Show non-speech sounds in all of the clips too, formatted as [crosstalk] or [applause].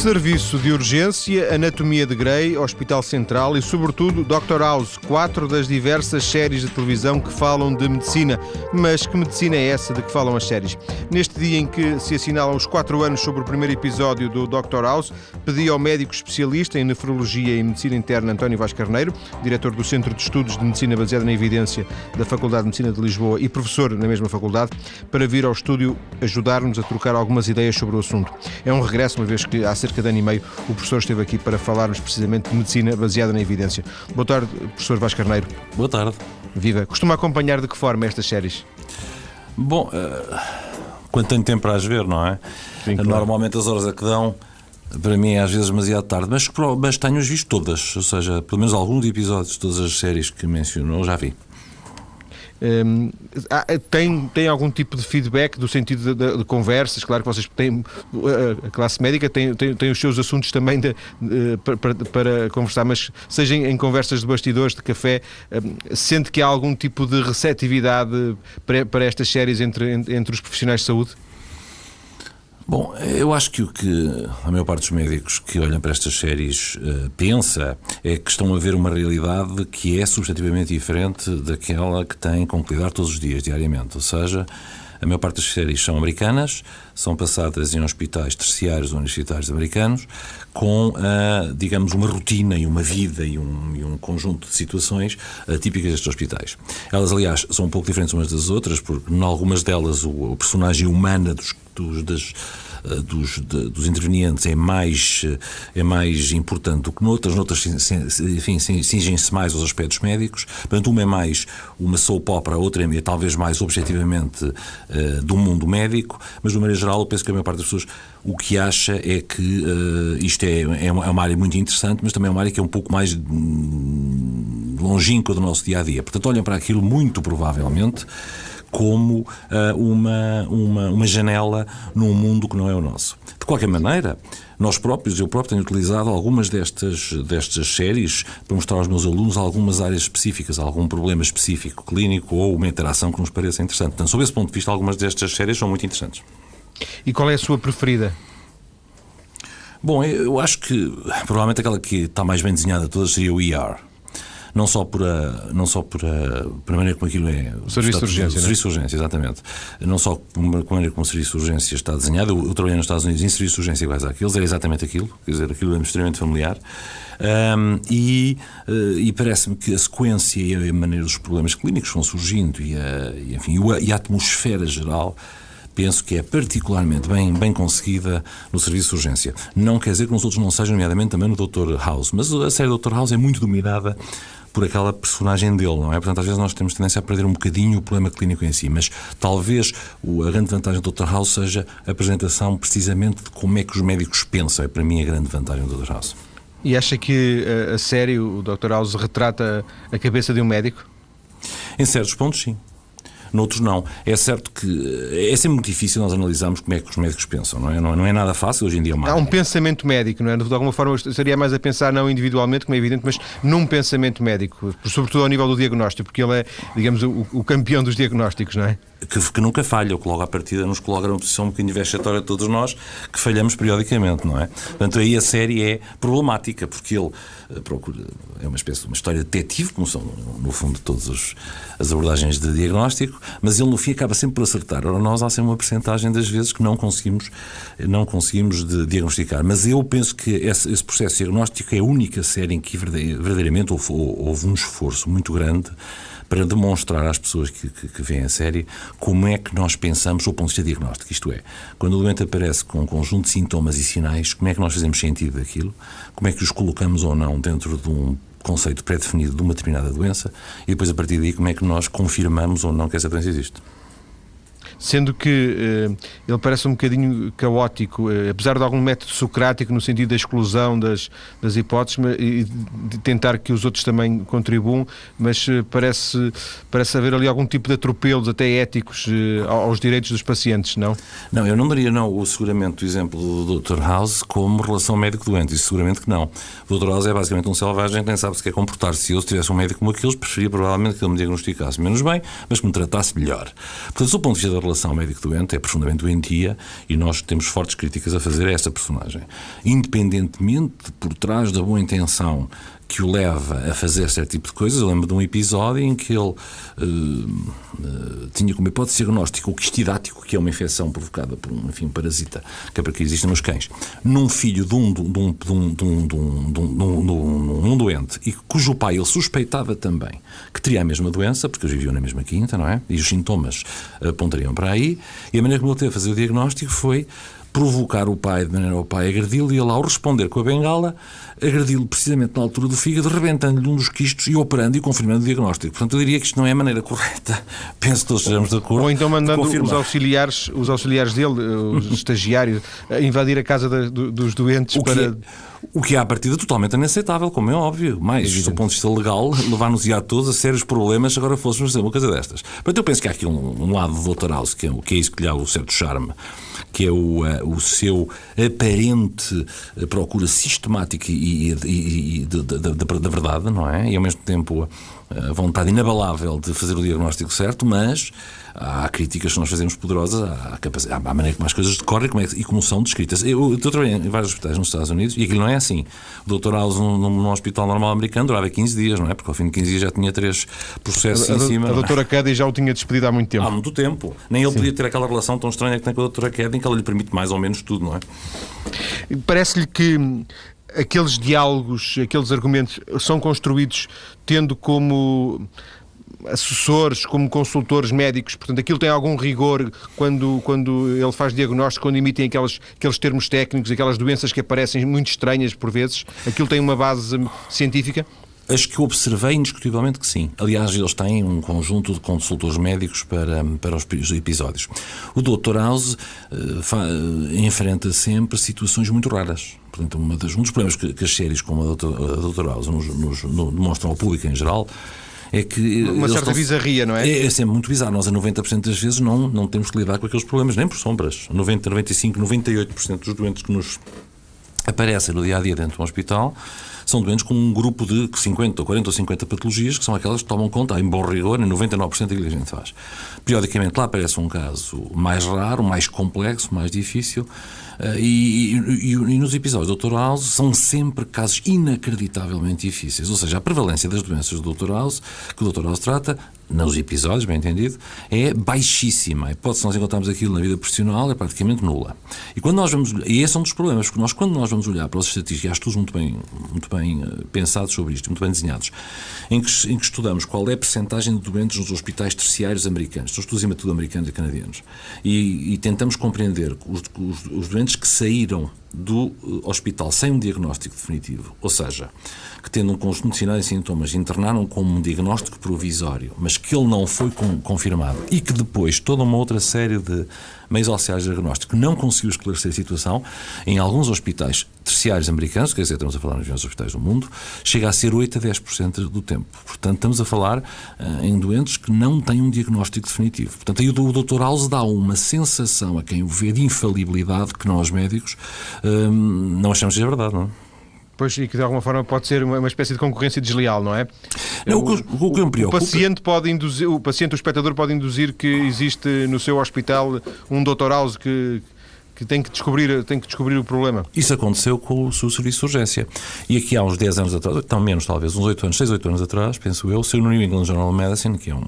Serviço de Urgência, Anatomia de Grey, Hospital Central e, sobretudo, Dr. House, quatro das diversas séries de televisão que falam de medicina. Mas que medicina é essa de que falam as séries? Neste dia em que se assinalam os quatro anos sobre o primeiro episódio do Dr. House, pedi ao médico especialista em nefrologia e medicina interna António Vaz Carneiro, diretor do Centro de Estudos de Medicina Baseada na Evidência da Faculdade de Medicina de Lisboa e professor na mesma faculdade, para vir ao estúdio ajudar-nos a trocar algumas ideias sobre o assunto. É um regresso, uma vez que há cerca cerca de ano e meio, o professor esteve aqui para falarmos precisamente de medicina baseada na evidência. Boa tarde, professor Vasco Carneiro. Boa tarde. Viva. Costuma acompanhar de que forma estas séries? Bom, uh, quando tenho tempo para as ver, não é? Sim, claro. Normalmente as horas a que dão para mim é às vezes demasiado tarde, mas, mas tenho-as visto todas, ou seja, pelo menos alguns episódios de todas as séries que mencionou já vi. Um, tem, tem algum tipo de feedback do sentido de, de, de conversas? Claro que vocês têm, a classe médica tem, tem, tem os seus assuntos também de, para, para, conversar, mas seja em, conversas de bastidores, de café, um, sente que há algum tipo de receptividade para, para estas séries entre, entre os profissionais de saúde? Bom, eu acho que o que a maior parte dos médicos que olham para estas séries uh, pensa é que estão a ver uma realidade que é substantivamente diferente daquela que têm com que lidar todos os dias, diariamente. Ou seja, a maior parte das séries são americanas, são passadas em hospitais terciários ou universitários americanos, com, uh, digamos, uma rotina e uma vida e um, e um conjunto de situações uh, típicas destes hospitais. Elas, aliás, são um pouco diferentes umas das outras, porque em algumas delas o, o personagem humana dos, dos das eh, dos, de, dos intervenientes é mais, eh, é mais importante do que noutras, noutras enfim, cingem-se mais aos aspectos médicos. Portanto, uma é mais uma soap opera, outra é talvez mais objetivamente uh, do mundo médico, mas de uma maneira geral eu penso que a maior parte das pessoas o que acha é que uh, isto é, é uma, é, uma, área muito interessante, mas também é uma área que é um pouco mais hum, longínqua do nosso dia a dia. Portanto, olham para aquilo muito provavelmente como uh, uma, uma, uma janela num mundo que não é o nosso. De qualquer maneira, nós próprios, eu próprio tenho utilizado algumas destas, destas séries para mostrar aos meus alunos algumas áreas específicas, algum problema específico clínico ou uma interação que nos pareça interessante. Portanto, sob esse ponto de vista, algumas destas séries são muito interessantes. E qual é a sua preferida? Bom, eu acho que provavelmente aquela que está mais bem desenhada de todas seria o ER não só por a, não só por a, por a maneira como aquilo é. O serviço de urgência. O serviço de urgência, exatamente. Não só por a maneira como o serviço de urgência está desenhado. Eu, eu trabalhei nos Estados Unidos em serviço de urgência iguais àqueles, era exatamente aquilo, quer dizer, aquilo é extremamente familiar. Um, e, uh, e parece-me que a sequência e a maneira dos problemas clínicos vão surgindo e a, e, enfim, e a atmosfera geral penso que é particularmente bem, bem conseguida no serviço de urgência. Não quer dizer que nos outros não sejam, nomeadamente também no Dr. House, mas a série Dr. House é muito dominada por aquela personagem dele, não é? Portanto, às vezes nós temos tendência a perder um bocadinho o problema clínico em si, mas talvez a grande vantagem do Dr. House seja a apresentação precisamente de como é que os médicos pensam. É para mim a grande vantagem do Dr. House. E acha que a, a série, o Dr. House, retrata a cabeça de um médico? Em certos pontos, sim noutros não. É certo que é sempre muito difícil nós analisarmos como é que os médicos pensam, não é? Não, é nada fácil hoje em dia. Há um pensamento médico, não é? De alguma forma seria mais a pensar não individualmente, como é evidente, mas num pensamento médico, sobretudo ao nível do diagnóstico, porque ele é, digamos, o, o campeão dos diagnósticos, não é? Que, que, nunca falha, o que logo à partida nos coloca numa posição um bocadinho vexatória de todos nós, que falhamos periodicamente, não é? Portanto, aí a série é problemática, porque ele eh, procura, é uma espécie de uma história detetive, como são, no fundo, todas as abordagens de diagnóstico, mas ele no fim acaba sempre por acertar. Ora, nós há sempre uma percentagem das vezes que não conseguimos, não conseguimos diagnosticar. Mas eu penso que esse, esse processo diagnóstico é a única série em que verdadeiramente houve, houve um esforço muito grande para demonstrar às pessoas que, que, que veem a série como é que nós pensamos o ponto de vista diagnóstico. Isto é, quando o doente aparece com um conjunto de sintomas e sinais, como é que nós fazemos sentido daquilo, como é que os colocamos ou não dentro de um conceito pré-definido de uma determinada doença? E depois a partir daí como é que nós confirmamos ou não que essa doença existe sendo que uh, ele parece um bocadinho caótico, uh, apesar de algum método socrático no sentido da exclusão das, das hipóteses mas, e de tentar que os outros também contribuam, mas uh, parece, parece haver ali algum tipo de atropelos, até éticos, aos direitos dos pacientes, não? Não, eu não daria não, o, seguramente o exemplo do Dr. House como relação médico-doente, isso seguramente que não. O Dr. House é basicamente um selvagem que nem sabe se quer comportar-se. Se eu tivesse um médico como aqueles, preferia provavelmente que ele me diagnosticasse menos bem, mas que me tratasse melhor. Portanto, do ponto de vista da relação médico-doente é profundamente doentia e nós temos fortes críticas a fazer a essa personagem. Independentemente por trás da boa intenção que o leva a fazer certo tipo de coisas. Eu lembro de um episódio em que ele uh, uh, tinha como hipótese diagnóstico o quistidático, que é uma infecção provocada por um, enfim, parasita que é para que existe nos cães, num filho de um, de um, de um, de um, de um, de um, um doente e cujo pai ele suspeitava também que teria a mesma doença, porque eles viviam na mesma quinta, não é? E os sintomas apontariam para aí. E a maneira como ele teve a fazer o diagnóstico foi provocar o pai, de maneira ao pai agredi-lo, e ele, ao responder com a bengala, agredi-lo precisamente na altura do fígado, rebentando-lhe um dos quistos e operando e confirmando o diagnóstico. Portanto, eu diria que isto não é a maneira correta. [laughs] Penso que todos estejamos de acordo. Ou então mandando os auxiliares, os auxiliares dele, os [laughs] estagiários, a invadir a casa da, dos doentes o para. É, o que é, à partida, totalmente inaceitável, como é óbvio. Mas, do ponto de vista legal, levar-nos a todos a sérios problemas se agora fôssemos fazer uma coisa destas. Portanto, eu penso que há aqui um, um lado do Dr. House, que é, que é isso que lhe dá o certo charme que é o, uh, o seu aparente eh, procura sistemática e, e, e da verdade, não é? E ao mesmo tempo a vontade inabalável de fazer o diagnóstico certo, mas há críticas que nós fazemos poderosas à, capacidade, à maneira como as coisas decorrem como é, e como são descritas. Eu, eu trabalhei em vários hospitais nos Estados Unidos e aquilo não é assim. O Dr. House, num, num hospital normal americano, durava 15 dias, não é? Porque ao fim de 15 dias já tinha três processos a, em cima. A, a doutora Keddy já o tinha despedido há muito tempo. Há muito tempo. Nem ele Sim. podia ter aquela relação tão estranha que tem com a doutora Keddy, em que ela lhe permite mais ou menos tudo, não é? Parece-lhe que aqueles diálogos, aqueles argumentos são construídos tendo como assessores, como consultores médicos, portanto, aquilo tem algum rigor quando, quando ele faz diagnóstico, quando emitem aqueles, aqueles termos técnicos, aquelas doenças que aparecem muito estranhas por vezes, aquilo tem uma base científica? Acho que observei indiscutivelmente que sim. Aliás, eles têm um conjunto de consultores médicos para, para os episódios. O Dr. House uh, enfrenta sempre situações muito raras. Portanto, das, um dos problemas que, que as séries como a Dr. House nos, nos, no, demonstram ao público em geral é que. Uma certa estão... bizarria, não é? é? É sempre muito bizarro. Nós, a 90% das vezes, não, não temos que lidar com aqueles problemas, nem por sombras. 90, 95, 98% dos doentes que nos aparecem no dia a dia dentro de um hospital são doentes com um grupo de 50, 40 ou 50 patologias, que são aquelas que tomam conta, em bom rigor, em 99% daquilo que a gente faz. Periodicamente lá aparece um caso mais raro, mais complexo, mais difícil, eh, e, e, e, nos episódios do Dr. House são sempre casos inacreditavelmente difíceis. Ou seja, a prevalência das doenças do Dr. House, que o Dr. House trata, nos episódios, bem entendido, é baixíssima. A hipótese de nós encontrarmos aquilo na vida profissional é praticamente nula. E quando nós vamos, e esse é um dos problemas, porque nós, quando nós vamos olhar para as estatísticas, há estudos muito bem, muito bem eh, pensados sobre isto, muito bem desenhados, em que, em que estudamos qual é a percentagem de doentes nos hospitais terciários americanos, são estudos em tudo americanos e canadianos, e, e tentamos compreender os, os, os doentes que saíram do eh, hospital sem um diagnóstico definitivo, ou seja, que tendo um conjunto de sinais e sintomas internaram com um diagnóstico provisório, mas que ele não foi confirmado e que depois toda uma outra série de meios auxiliares de diagnóstico não conseguiu esclarecer a situação, em alguns hospitais terciários americanos, quer dizer, estamos a falar nos melhores hospitais do mundo, chega a ser 8 a 10% do tempo. Portanto, estamos a falar uh, em doentes que não têm um diagnóstico definitivo. Portanto, aí o, Dr. House dá uma sensação a quem o vê de infalibilidade que nós médicos uh, não achamos ser verdade, não é? Pois, e que de alguma forma pode ser uma, uma espécie de concorrência desleal, não é? Não, o, o, o, que me preocupa... o paciente pode induzir, o paciente, o espectador pode induzir que existe no seu hospital um Dr. House que que tem que descobrir, tem que descobrir o problema. Isso aconteceu com o serviço de urgência. E aqui há uns 10 anos atrás, então menos talvez, uns 8 anos, 6, 8 anos atrás, penso eu, saiu no New England Journal of Medicine, que é um,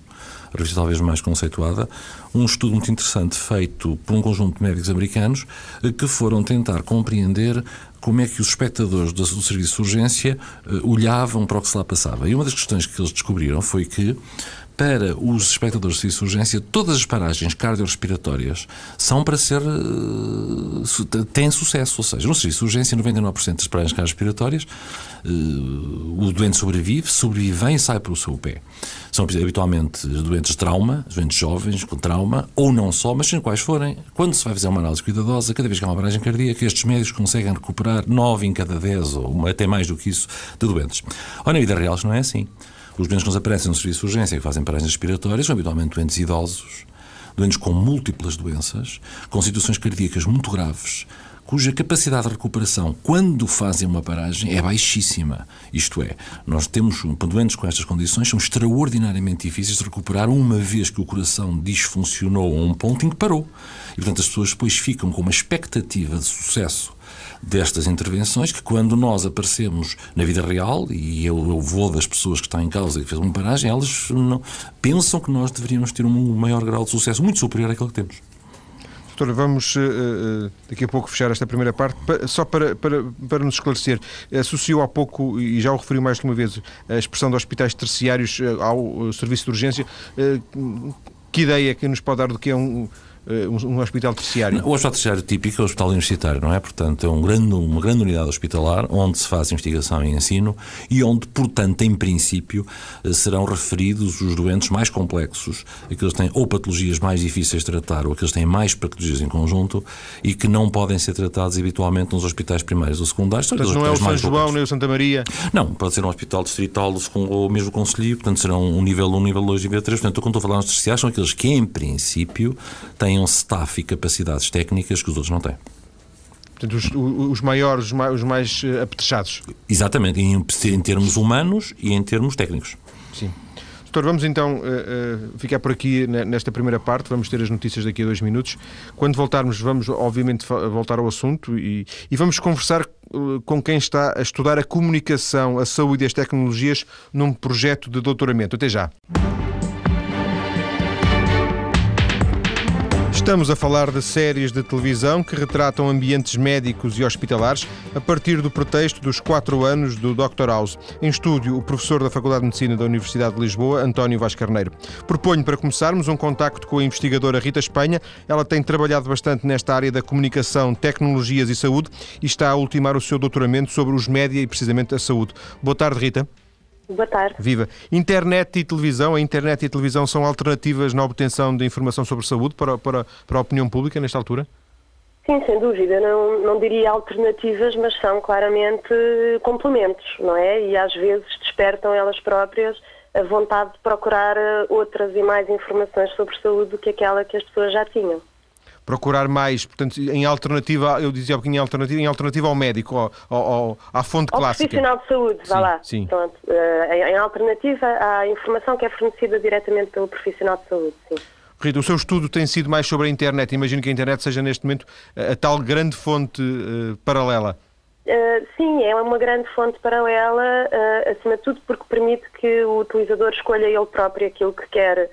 revista talvez mais conceituada, um estudo muito interessante feito por um conjunto de médicos americanos eh, que foram tentar compreender como é que os espectadores do serviço de urgência uh, olhavam para o que se lá passava. E uma das questões que eles descobriram foi que para os espectadores de serviço de urgência, todas as paragens cardiorrespiratórias são para ser. Uh, têm sucesso. Ou seja, no serviço de urgência, 99% das paragens cardiorrespiratórias, uh, o doente sobrevive, sobrevive e sai pelo seu pé. São habitualmente doentes de trauma, doentes jovens com trauma, ou não só, mas sejam quais forem. Quando se vai fazer uma análise cuidadosa, cada vez que há uma paragem cardíaca, estes médicos conseguem recuperar 9 em cada 10, ou até mais do que isso, de doentes. Ora, na vida real, não é assim. Os doentes que nos aparecem no serviço de urgência que fazem paragens respiratórias são habitualmente doentes idosos, doentes com múltiplas doenças, com situações cardíacas muito graves, cuja capacidade de recuperação, quando fazem uma paragem, é baixíssima. Isto é, nós temos doentes com estas condições, são extraordinariamente difíceis de recuperar uma vez que o coração disfuncionou a um ponto em que parou. E, portanto, as pessoas depois ficam com uma expectativa de sucesso destas intervenções que quando nós aparecemos na vida real, e eu, eu vou das pessoas que estão em causa e que fez uma paragem, elas não, pensam que nós deveríamos ter um maior grau de sucesso, muito superior àquele que temos. Doutora, vamos uh, daqui a pouco fechar esta primeira parte. Só para, para, para nos esclarecer, associou há pouco, e já o referiu mais de uma vez, a expressão de hospitais terciários ao serviço de urgência. Que ideia que nos pode dar do que é um eh, um, hospital terciário? O hospital terciário típico é o hospital universitário, não é? Portanto, é um grande, uma grande unidade hospitalar onde se faz investigação e ensino e onde, portanto, em princípio, eh, serão referidos os doentes mais complexos, aqueles que têm ou patologias mais difíceis de tratar ou aqueles que têm mais patologias em conjunto e que não podem ser tratados habitualmente nos hospitais primários ou secundários. Portanto, não é o São João nem o Santa Maria? Não, pode ser um hospital distrital ou mesmo conselho, portanto, serão um nível 1, um nível 2 e nível 3. Portanto, quando estou a falar nos terciários, são aqueles que, em princípio, têm têm um staff e capacidades técnicas que os outros não têm. Portanto, os, os maiores, os mais, os mais eh, apetrechados. Exatamente, em, em, termos humanos e em termos técnicos. Sim. Doutor, vamos então uh, uh, ficar por aqui nesta primeira parte, vamos ter as notícias daqui a dois minutos. Quando voltarmos, vamos obviamente voltar ao assunto e, e vamos conversar uh, com quem está a estudar a comunicação, a saúde e as tecnologias num projeto de doutoramento. Até já. Estamos a falar de séries de televisão que retratam ambientes médicos e hospitalares a partir do pretexto dos quatro anos do Dr. House. Em estúdio, o professor da Faculdade de Medicina da Universidade de Lisboa, António Vaz Carneiro. Proponho para começarmos um contacto com a investigadora Rita Espanha. Ela tem trabalhado bastante nesta área da comunicação, tecnologias e saúde e está a ultimar o seu doutoramento sobre os média e precisamente a saúde. Boa tarde, Rita. Boa tarde. Viva. Internet e televisão, a internet e a televisão são alternativas na obtenção de informação sobre saúde para, para, para a opinião pública nesta altura? Sim, sem dúvida. Não, não diria alternativas, mas são claramente complementos, não é? E às vezes despertam elas próprias a vontade de procurar eh, outras e mais informações sobre saúde do que aquela que as pessoas já tinham procurar mais, portanto, em alternativa, eu dizia um pouquinho em alternativa, em alternativa ao médico, ao, ao, à fonte ao clássica. profissional de saúde, vá lá. Sim. Pronto, uh, em, alternativa à informação que é fornecida diretamente pelo profissional de saúde, sim. Rita, o seu estudo tem sido mais sobre a internet. Imagino que a internet seja neste momento a, a tal grande fonte uh, paralela. Uh, sim, é uma grande fonte paralela, uh, acima de tudo porque permite que o utilizador escolha ele próprio aquilo que quer eh,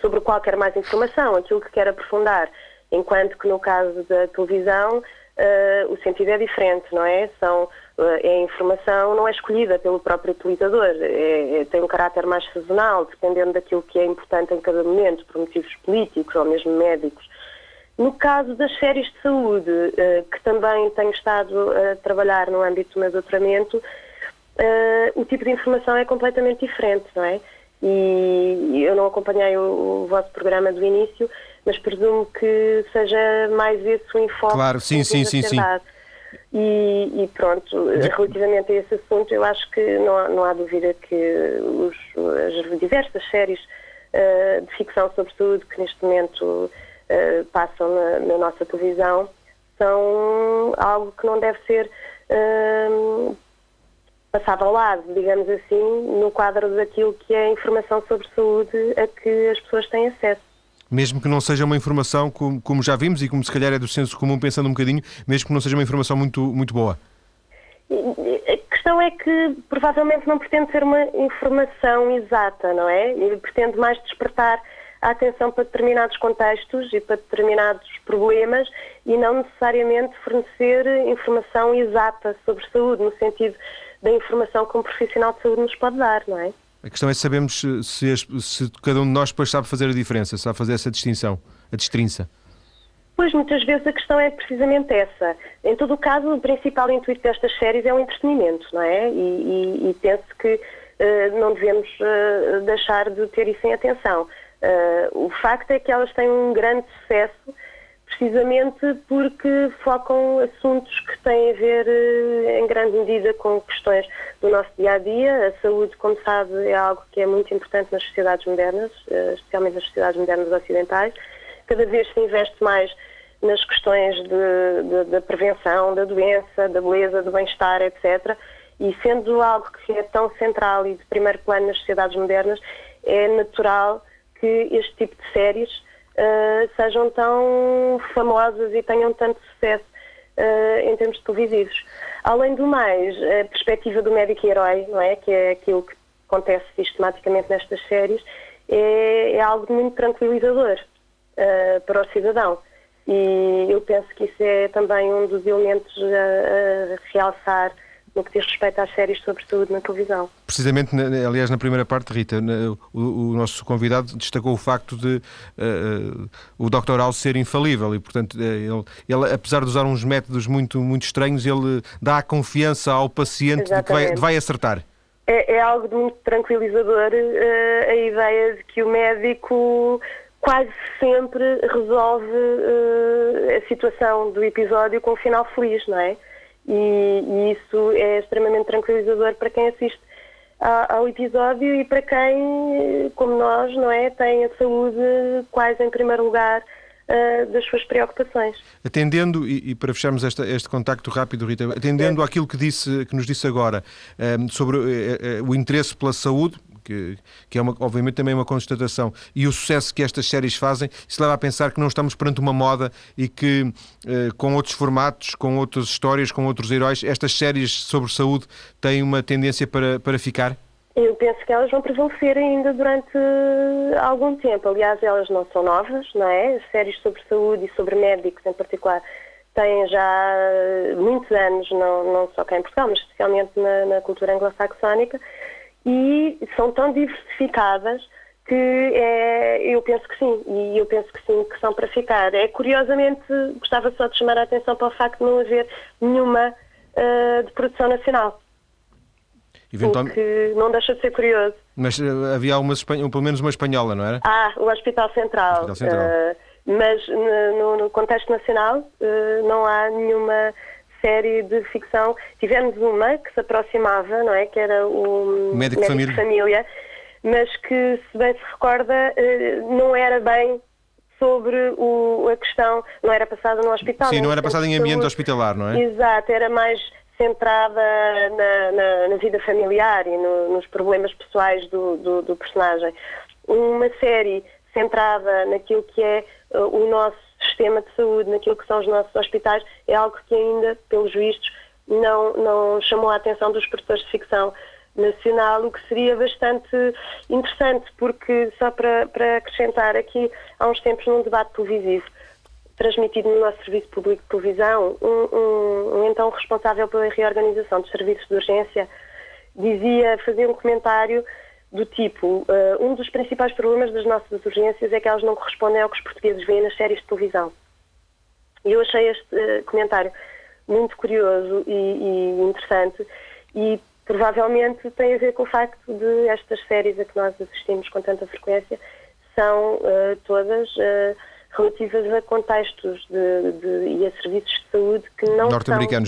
sobre o qual quer mais informação, aquilo que quer aprofundar, enquanto que no caso da televisão uh, o sentido é diferente, não é? São, uh, a informação não é escolhida pelo próprio utilizador, é, é, tem um caráter mais sazonal, dependendo daquilo que é importante em cada momento, por motivos políticos ou mesmo médicos. No caso das séries de saúde, que também tenho estado a trabalhar no âmbito do meu doutoramento, o tipo de informação é completamente diferente, não é? E eu não acompanhei o, o, vosso programa do início, mas presumo que seja mais esse o enfoque. Claro, sim, sim, sim, sim. E, e, pronto, relativamente a esse assunto, eu acho que não há, não há dúvida que os, as diversas séries uh, de ficção sobre saúde que neste momento uh, passam na, na, nossa televisão são algo que não deve ser uh, passado ao lado, digamos assim, no quadro daquilo que é a informação sobre saúde a que as pessoas têm acesso. Mesmo que não seja uma informação, como, como já vimos e como se calhar é do senso comum pensando um bocadinho, mesmo que não seja uma informação muito, muito boa. A questão é que provavelmente não pretende ser uma informação exata, não é? Pretende mais despertar a atenção para determinados contextos e para determinados problemas e não necessariamente fornecer informação exata sobre saúde, no sentido da informação que um profissional de saúde nos pode dar, não é? A questão é sabermos se, se, se, cada um de nós depois sabe fazer a diferença, sabe fazer essa distinção, a destrinça. Pois, muitas vezes a questão é precisamente essa. Em todo o caso, o principal intuito destas séries é o entretenimento, não é? E, e, e penso que uh, não devemos uh, deixar de ter isso em atenção. Uh, o facto é que elas têm um grande sucesso precisamente porque focam assuntos que têm a ver, eh, em grande medida, com questões do nosso dia a dia. A saúde, como sabe, é algo que é muito importante nas sociedades modernas, eh, especialmente nas sociedades modernas ocidentais. Cada vez se investe mais nas questões da prevenção da doença, da beleza, do bem-estar, etc. E sendo algo que é tão central e de primeiro plano nas sociedades modernas, é natural que este tipo de séries uh, sejam tão famosas e tenham tanto sucesso uh, em termos televisivos. Além do mais, a perspectiva do médico herói, não é? Que é aquilo que acontece sistematicamente nestas séries, é, é algo muito tranquilizador uh, para o cidadão. E eu penso que isso é também um dos elementos a, a realçar no que diz respeito às séries sobre saúde na televisão. Precisamente, aliás, na primeira parte, Rita, o, o nosso convidado destacou o facto de uh, o Dr. House ser infalível e, portanto, ele, ele, apesar de usar uns métodos muito, muito estranhos, ele dá a confiança ao paciente de que vai, de vai acertar. É, é, algo de muito tranquilizador uh, a ideia de que o médico quase sempre resolve uh, a situação do episódio com um final feliz, não é? E, e isso é extremamente tranquilizador para quem assiste ao episódio e para quem, como nós, não é, tem a saúde quase em primeiro lugar uh, das suas preocupações. Atendendo, e, e para fecharmos esta, este contacto rápido, Rita, atendendo àquilo que, disse, que nos disse agora um, sobre uh, o interesse pela saúde, que, que é uma, obviamente também uma constatação. E o sucesso que estas séries fazem, isso leva a pensar que não estamos perante uma moda e que eh, com outros formatos, com outras histórias, com outros heróis, estas séries sobre saúde têm uma tendência para, para ficar? Eu penso que elas vão prevalecer ainda durante algum tempo. Aliás, elas não são novas, não é? As séries sobre saúde e sobre médicos em particular têm já muitos anos, não, não só cá em Portugal, mas especialmente na, na cultura anglo-saxónica e são tão diversificadas que é, eu penso que sim, e eu penso que sim, que são para ficar. É curiosamente, gostava só de chamar a atenção para o facto de não haver nenhuma uh, de produção nacional. Eventualmente... que não deixa de ser curioso. Mas uh, havia uma, pelo menos uma espanhola, não era? Ah, o Hospital Central. Hospital Central. Uh, mas no, no, contexto nacional não há nenhuma série de ficção. Tivemos uma que se aproximava, não é? Que era o Médico, Médico Família. Família, mas que, se bem se recorda, eh, não era bem sobre o, a questão, não era passada no hospital. Sim, não era passada em ambiente hospitalar, não é? Exato, era mais centrada na, na, na vida familiar e no, nos problemas pessoais do, do, do, personagem. Uma série centrada naquilo que é uh, o nosso sistema de saúde, naquilo que são os nossos hospitais, é algo que ainda, pelos vistos, não, não chamou a atenção dos produtores de ficção nacional, o que seria bastante interessante, porque, só para, para acrescentar aqui, há uns tempos num debate televisivo, transmitido no nosso Serviço Público de Televisão, um, um, um então responsável pela reorganização dos serviços de urgência dizia, fazia um comentário do tipo, uh, um dos principais problemas das nossas urgências é que elas não correspondem ao que os portugueses veem nas séries de televisão. E eu achei este uh, comentário muito curioso e, e, interessante e provavelmente tem a ver com o facto de estas séries a que nós assistimos com tanta frequência são uh, todas relativas a contextos de, de, e a serviços de saúde que não são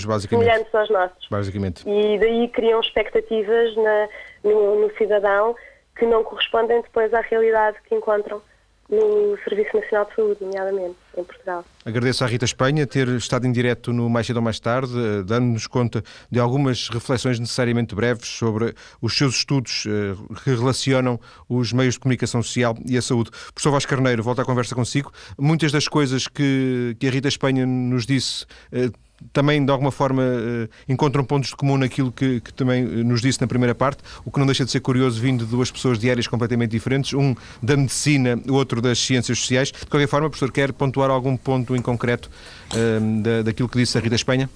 basicamente. semelhantes aos nossos. Basicamente. E daí criam expectativas na, no, no cidadão que não correspondem depois à realidade que encontram no Serviço Nacional de Saúde, nomeadamente, em Portugal. Agradeço à Rita Espanha ter estado em direto no Mais Cedo ou Mais Tarde, eh, dando-nos conta de algumas reflexões necessariamente breves sobre os seus estudos eh, que relacionam os meios de comunicação social e a saúde. Professor Vasco Carneiro, volto à conversa consigo. Muitas das coisas que, que a Rita Espanha nos disse eh, também de alguma forma eh, encontram pontos de comum naquilo que, que, também eh, nos disse na primeira parte, o que não deixa de ser curioso vindo de duas pessoas de áreas completamente diferentes, um da medicina, o outro das ciências sociais. De qualquer forma, professor, quer pontuar algum ponto em concreto um, da, daquilo que disse a Rita Espanha?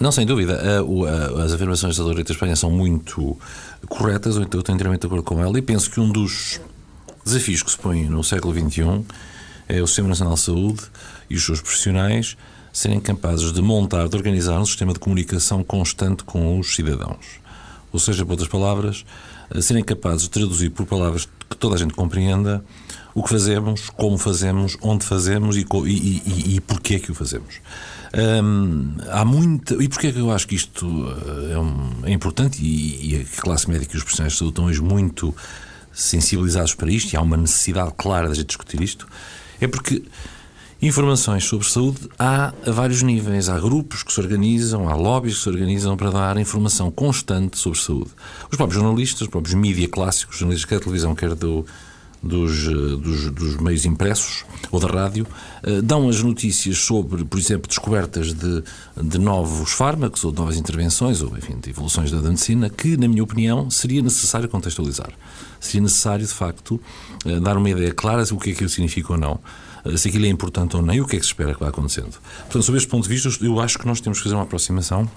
Não, sem dúvida. As afirmações da Rita Espanha são muito corretas, eu estou inteiramente de acordo com ela e penso que um dos desafios que se põe no século XXI é o Sistema Nacional de Saúde e os seus profissionais serem capazes de montar, de organizar um sistema de comunicação constante com os cidadãos. Ou seja, por outras palavras, eh, serem capazes de traduzir por palavras que toda a gente compreenda o que fazemos, como fazemos, onde fazemos e, e, e, e porquê que o fazemos. Hum, há muita. E porquê que eu acho que isto eh, é, um, é importante e, a classe médica e os profissionais de saúde estão hoje muito sensibilizados para isto e há uma necessidade clara de a gente discutir isto? É porque Informações sobre saúde há a vários níveis. Há grupos que se organizam, há lobbies que se organizam para dar informação constante sobre saúde. Os próprios jornalistas, os próprios mídia clássicos, jornalistas quer da televisão, quer do, dos, eh, dos, dos, meios impressos ou da rádio, eh, dão as notícias sobre, por exemplo, descobertas de, de novos fármacos ou de novas intervenções, ou enfim, de evoluções da medicina, que, na minha opinião, seria necessário contextualizar. Seria necessário, de facto, eh, dar uma ideia clara do que é que aquilo significa ou não se aquilo é importante ou não e o que é que se espera que vá acontecendo. Portanto, sob este ponto de vista, eu acho que nós temos que fazer uma aproximação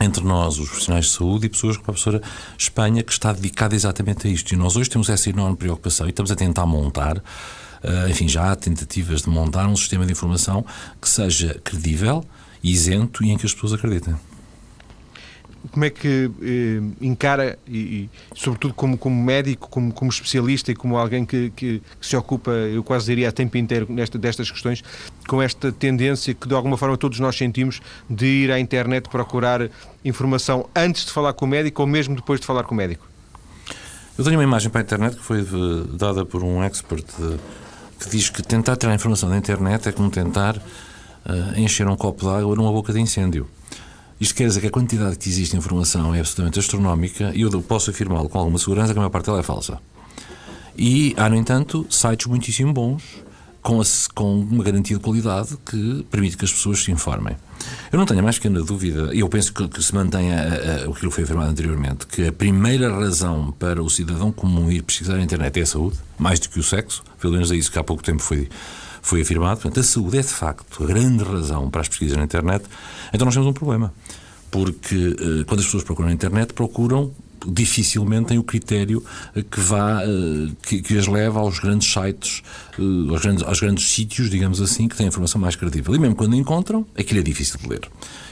entre nós, os profissionais de saúde, e pessoas como a professora Espanha, que está dedicada exatamente a isto. E nós hoje temos essa enorme preocupação e estamos a tentar montar, uh, enfim, já há tentativas de montar um sistema de informação que seja credível, isento e em que as pessoas acreditem como é que eh, encara, e, e, sobretudo como, como médico, como, como especialista e como alguém que, que, que, se ocupa, eu quase diria, a tempo inteiro nesta, destas questões, com esta tendência que de alguma forma todos nós sentimos de ir à internet procurar informação antes de falar com o médico ou mesmo depois de falar com o médico? Eu tenho uma imagem para a internet que foi eh, dada por um expert eh, que diz que tentar tirar informação da internet é como tentar uh, encher um copo de água numa boca de incêndio. Isto quer dizer que a quantidade que existe de informação é absolutamente astronómica e eu posso afirmá-lo com alguma segurança que a maior parte dela é falsa. E há, no entanto, sites muitíssimo bons, com, a, com uma garantia de qualidade que permite que as pessoas se informem. Eu não tenho a mais pequena dúvida, e eu penso que, que se mantenha o que foi afirmado anteriormente, que a primeira razão para o cidadão comum ir pesquisar na internet é a saúde, mais do que o sexo, pelo menos é isso que há pouco tempo foi foi afirmado. Portanto, a saúde é de facto a grande razão para as pesquisas na internet. Então nós temos um problema. Porque eh, quando as pessoas procuram na internet, procuram dificilmente têm o critério eh, que vá eh, que, que as leva aos grandes sites, aos grandes, aos grandes sítios, digamos assim, que têm informação mais credível. E mesmo quando encontram, aquilo é difícil de ler.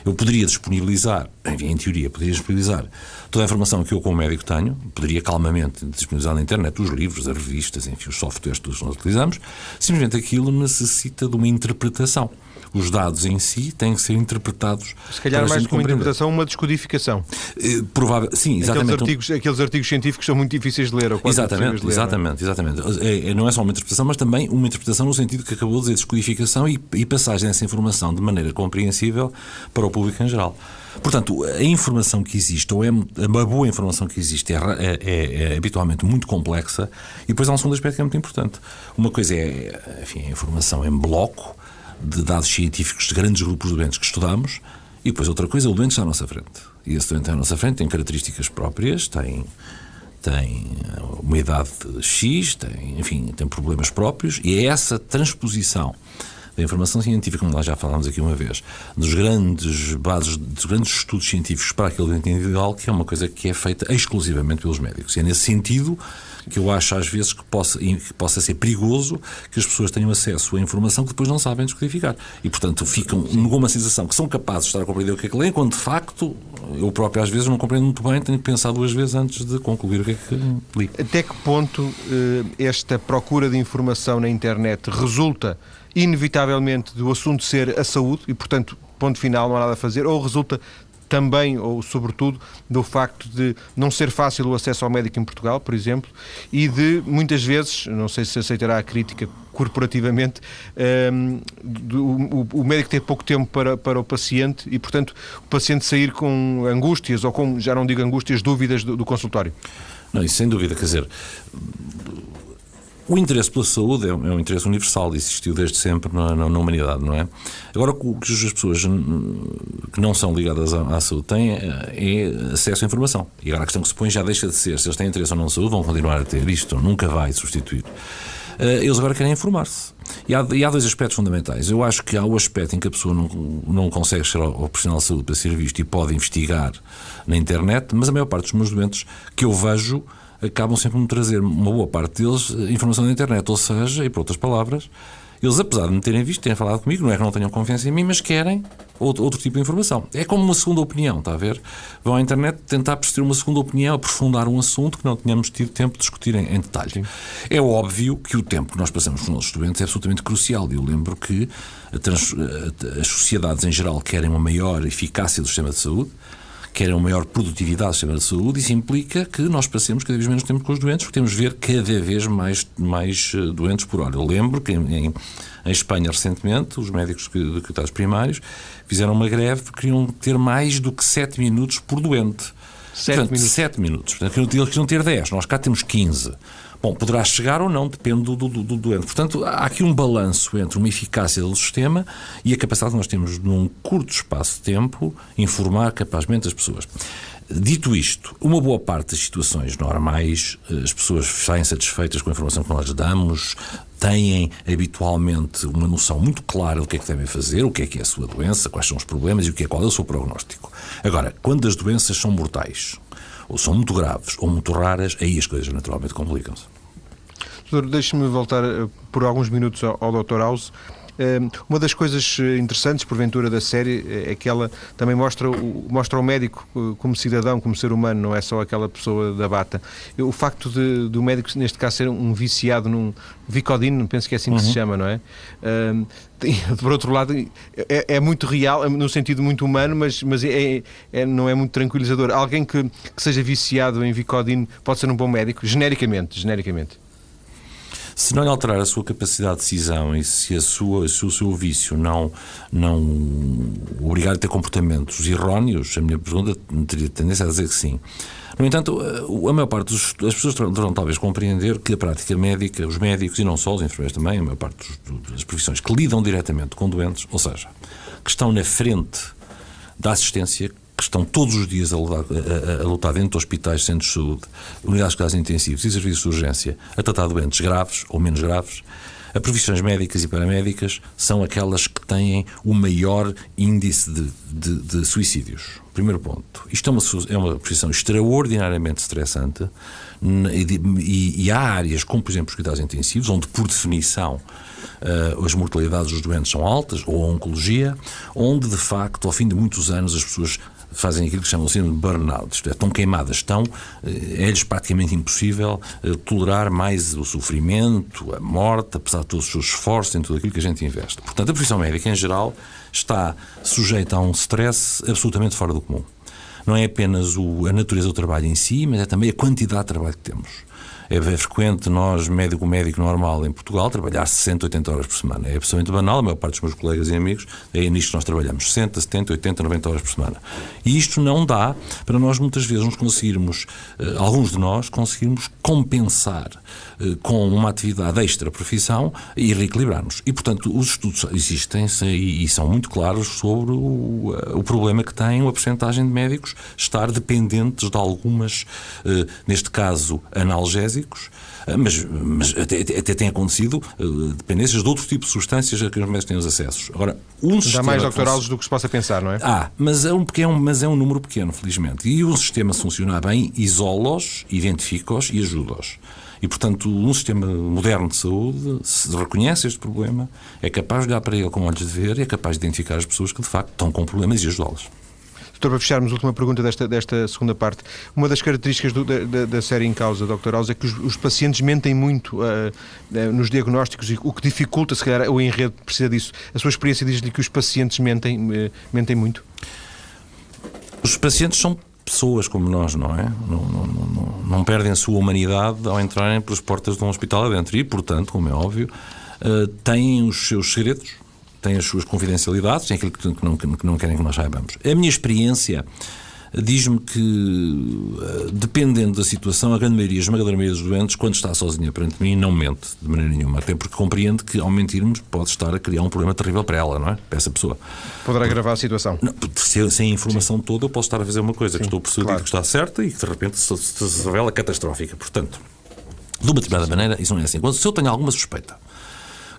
Eu poderia disponibilizar, em teoria, poderia disponibilizar toda a informação que eu, como médico, tenho, poderia calmamente disponibilizar na internet os livros, as revistas, enfim, os softwares que nós utilizamos, simplesmente aquilo necessita de uma interpretação os dados em si têm que ser interpretados. Se calhar mais que uma interpretação, uma descodificação. Eh, provável, sim, exatamente. Aqueles artigos, aqueles artigos científicos são muito difíceis de ler. Ou exatamente, de ler, é? exatamente, exatamente. É, é, não é só uma interpretação, mas também uma interpretação no sentido que acabou de dizer descodificação e, e passagem dessa informação de maneira compreensível para o público em geral. Portanto, a informação que existe, ou é uma boa informação que existe, é, é, é, é, habitualmente muito complexa, e depois há um segundo aspecto que é muito importante. Uma coisa é enfim, a informação em bloco, de dados científicos de grandes grupos de doentes que estudamos, e depois outra coisa, o doente está à nossa frente. E esse doente à nossa frente tem características próprias, tem, tem uma idade X, tem, enfim, tem problemas próprios, e é essa transposição da informação científica, como nós já falámos aqui uma vez, dos grandes bases, dos grandes estudos científicos para aquele doente individual, que é uma coisa que é feita exclusivamente pelos médicos. E é nesse sentido que eu acho às vezes que possa, que possa ser perigoso que as pessoas tenham acesso a informação que depois não sabem descodificar. E, portanto, ficam com uma sensação que são capazes de estar a compreender o que é que leem, quando de facto eu próprio às vezes não compreendo muito bem, tenho que pensar duas vezes antes de concluir o que é que li. Até que ponto eh, esta procura de informação na internet resulta inevitavelmente do assunto ser a saúde e, portanto, ponto final, não há nada a fazer, ou resulta também, ou sobretudo, do facto de não ser fácil o acesso ao médico em Portugal, por exemplo, e de muitas vezes, não sei se aceitará a crítica corporativamente, um, do, o, o, médico ter pouco tempo para, para o paciente e, portanto, o paciente sair com angústias, ou com, já não digo angústias, dúvidas do, do consultório. Não, isso sem dúvida, quer dizer, o interesse pela saúde é um, é um interesse universal, existiu desde sempre na, na, na, humanidade, não é? Agora, o que as pessoas que não são ligadas à, à, saúde têm é, é acesso à informação. E agora a questão que se põe já deixa de ser se eles têm interesse ou não na saúde, vão continuar a ter isto, nunca vai substituir. Eh, eles agora querem informar-se. E e há, dois aspectos fundamentais. Eu acho que há o aspecto em que a pessoa não, não consegue chegar ao profissional de saúde para ser visto e pode investigar na internet, mas a maior parte dos meus doentes que eu vejo acabam sempre por me trazer uma boa parte deles eh, informação da internet, ou seja, e por outras palavras, eles, apesar de me terem visto, terem falado comigo, não é que não tenham confiança em mim, mas querem outro, outro tipo de informação. É como uma segunda opinião, está a ver? Vão à internet tentar perceber uma segunda opinião, aprofundar um assunto que não tínhamos tido tempo de discutir em, em detalhe. Sim. É óbvio que o tempo que nós passamos com os nossos estudantes é absolutamente crucial. Eu lembro que trans, as sociedades em geral querem uma maior eficácia do sistema de saúde, querem uma maior produtividade do sistema de saúde, isso implica que nós passemos cada vez menos tempo com os doentes, porque temos de ver cada vez mais, mais eh, doentes por hora. Eu lembro que em, em, em Espanha, recentemente, os médicos de cuidados primários fizeram uma greve porque queriam ter mais do que 7 minutos por doente. 7 minutos. 7 minutos. Portanto, eles queriam ter 10, nós cá temos 15. Bom, poderá chegar ou não, depende do, do, do, doente. Portanto, há aqui um balanço entre uma eficácia do sistema e a capacidade que nós temos, num curto espaço de tempo, informar capazmente as pessoas. Dito isto, uma boa parte das situações normais, eh, as pessoas saem satisfeitas com a informação que nós damos, têm habitualmente uma noção muito clara do que é que devem fazer, o que é que é a sua doença, quais são os problemas e o que é qual é o seu prognóstico. Agora, quando as doenças são mortais, ou são muito graves ou muito raras, aí as coisas naturalmente complicam-se. Doutor, deixe-me voltar eh, por alguns minutos ao, ao Dr. House. Eh, uma das coisas eh, interessantes, porventura, da série é que ela também mostra o, mostra o médico como cidadão, como ser humano, não é só aquela pessoa da bata. O facto de, do médico, neste caso, ser um viciado num Vicodin, penso que é assim que uhum. se chama, não é? [laughs] por outro lado, é, é, muito real, no sentido muito humano, mas, mas é, é, não é muito tranquilizador. Alguém que, que seja viciado em Vicodin pode ser um bom médico, genericamente, genericamente. Se não alterar a sua capacidade de decisão e se, a sua, se o seu vício não, não obrigar a ter comportamentos erróneos, a minha pergunta teria tendência a dizer que sim. No entanto, a maior parte das pessoas terão talvez compreender que a prática médica, os médicos e não só os enfermeiros também, a maior parte das profissões que lidam diretamente com doentes, ou seja, que estão na frente da assistência, que estão todos os dias a lutar, a, a lutar dentro de hospitais, centros de saúde, unidades de cuidados intensivos e serviços de urgência, a tratar doentes graves ou menos graves, as profissões médicas e paramédicas são aquelas que têm o maior índice de, de, de suicídios. Primeiro ponto. Isto é uma, é uma profissão extraordinariamente estressante e, e, há áreas, como por exemplo os cuidados intensivos, onde por definição uh, as mortalidades dos doentes são altas, ou a oncologia, onde de facto, ao fim de muitos anos, as pessoas fazem aquilo que chamam de burnout, isto é, estão queimadas, estão, eh, é-lhes praticamente impossível eh, tolerar mais o sofrimento, a morte, apesar de todos os seus esforços em tudo aquilo que a gente investe. Portanto, a profissão médica, em geral, está sujeita a um stress absolutamente fora do comum. Não é apenas o, a natureza do trabalho em si, mas é também a quantidade de trabalho que temos. É, frequente nós, médico médico normal em Portugal, trabalhar 60, 80 horas por semana. É absolutamente banal, a maior parte dos meus colegas e amigos, é nisto que nós trabalhamos, 60, 70, 80, 90 horas por semana. E isto não dá para nós muitas vezes nos conseguirmos, eh, alguns de nós, conseguirmos compensar com uma atividade extra profissão e reequilibrarmos. E, portanto, os estudos existem e são muito claros sobre o, eh, o problema que tem a percentagem de médicos estar dependentes de algumas, neste caso, analgésicos, mas, mas até, até, tem acontecido dependências de outro tipo de substâncias a que os médicos têm os acessos. Agora, um Dá mais doctorados do que se possa pensar, não é? Ah, mas é um pequeno, mas é um número pequeno, felizmente. E um sistema, se funcionar bem, isola-os, identifica-os e ajuda-os. E, portanto, um sistema moderno de saúde, se reconhece este problema, é capaz de olhar para ele com olhos de ver e é capaz de identificar as pessoas que, de facto, estão com problemas e ajudá-las. Doutor, para fecharmos a última pergunta desta, desta segunda parte, uma das características do, da, da, série em causa, Dr. House, é que os, os pacientes mentem muito uh, uh, nos diagnósticos, e o que dificulta, se calhar, o enredo precisa disso. A sua experiência diz-lhe que os pacientes mentem, uh, mentem muito? Os pacientes são pessoas como nós, não é? Não, não, não, não, perdem a sua humanidade ao entrarem pelas portas de um hospital adentro e, portanto, como é óbvio, têm os seus segredos, têm as suas confidencialidades, tem aquilo que não, que não querem que nós saibamos. A minha experiência diz-me que, eh, dependendo da situação, a grande maioria, a esmagadora maioria dos doentes, quando está sozinha perante mim, não mente de maneira nenhuma. Até porque compreende que, ao mentirmos, pode estar a criar um problema terrível para ela, não é? Para essa pessoa. Poderá agravar a situação. Não, sem, sem a informação Sim. toda, eu posso estar a fazer uma coisa Sim, que estou persuadido claro. que está certa e que, de repente, se, se revela catastrófica. Portanto, de uma determinada maneira, isso não é assim. Quando, se eu tenho alguma suspeita